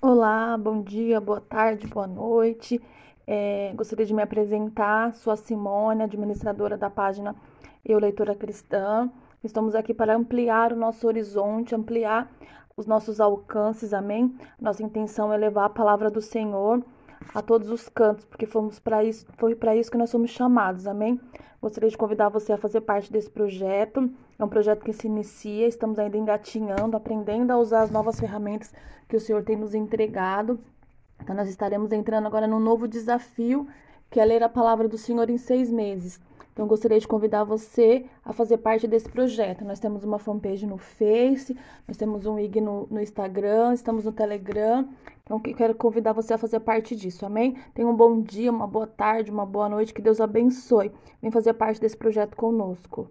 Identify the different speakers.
Speaker 1: Olá, bom dia, boa tarde, boa noite. É, gostaria de me apresentar, sou a Simone, administradora da página Eu Leitora Cristã. Estamos aqui para ampliar o nosso horizonte, ampliar os nossos alcances, amém? Nossa intenção é levar a palavra do Senhor a todos os cantos, porque fomos para isso, foi para isso que nós somos chamados, amém? Gostaria de convidar você a fazer parte desse projeto. É um projeto que se inicia, estamos ainda engatinhando, aprendendo a usar as novas ferramentas que o Senhor tem nos entregado. Então, nós estaremos entrando agora num novo desafio, que é ler a palavra do Senhor em seis meses. Então, gostaria de convidar você a fazer parte desse projeto. Nós temos uma fanpage no Face, nós temos um IG no, no Instagram, estamos no Telegram. Então, quero convidar você a fazer parte disso, amém? Tenha um bom dia, uma boa tarde, uma boa noite, que Deus abençoe. Vem fazer parte desse projeto conosco.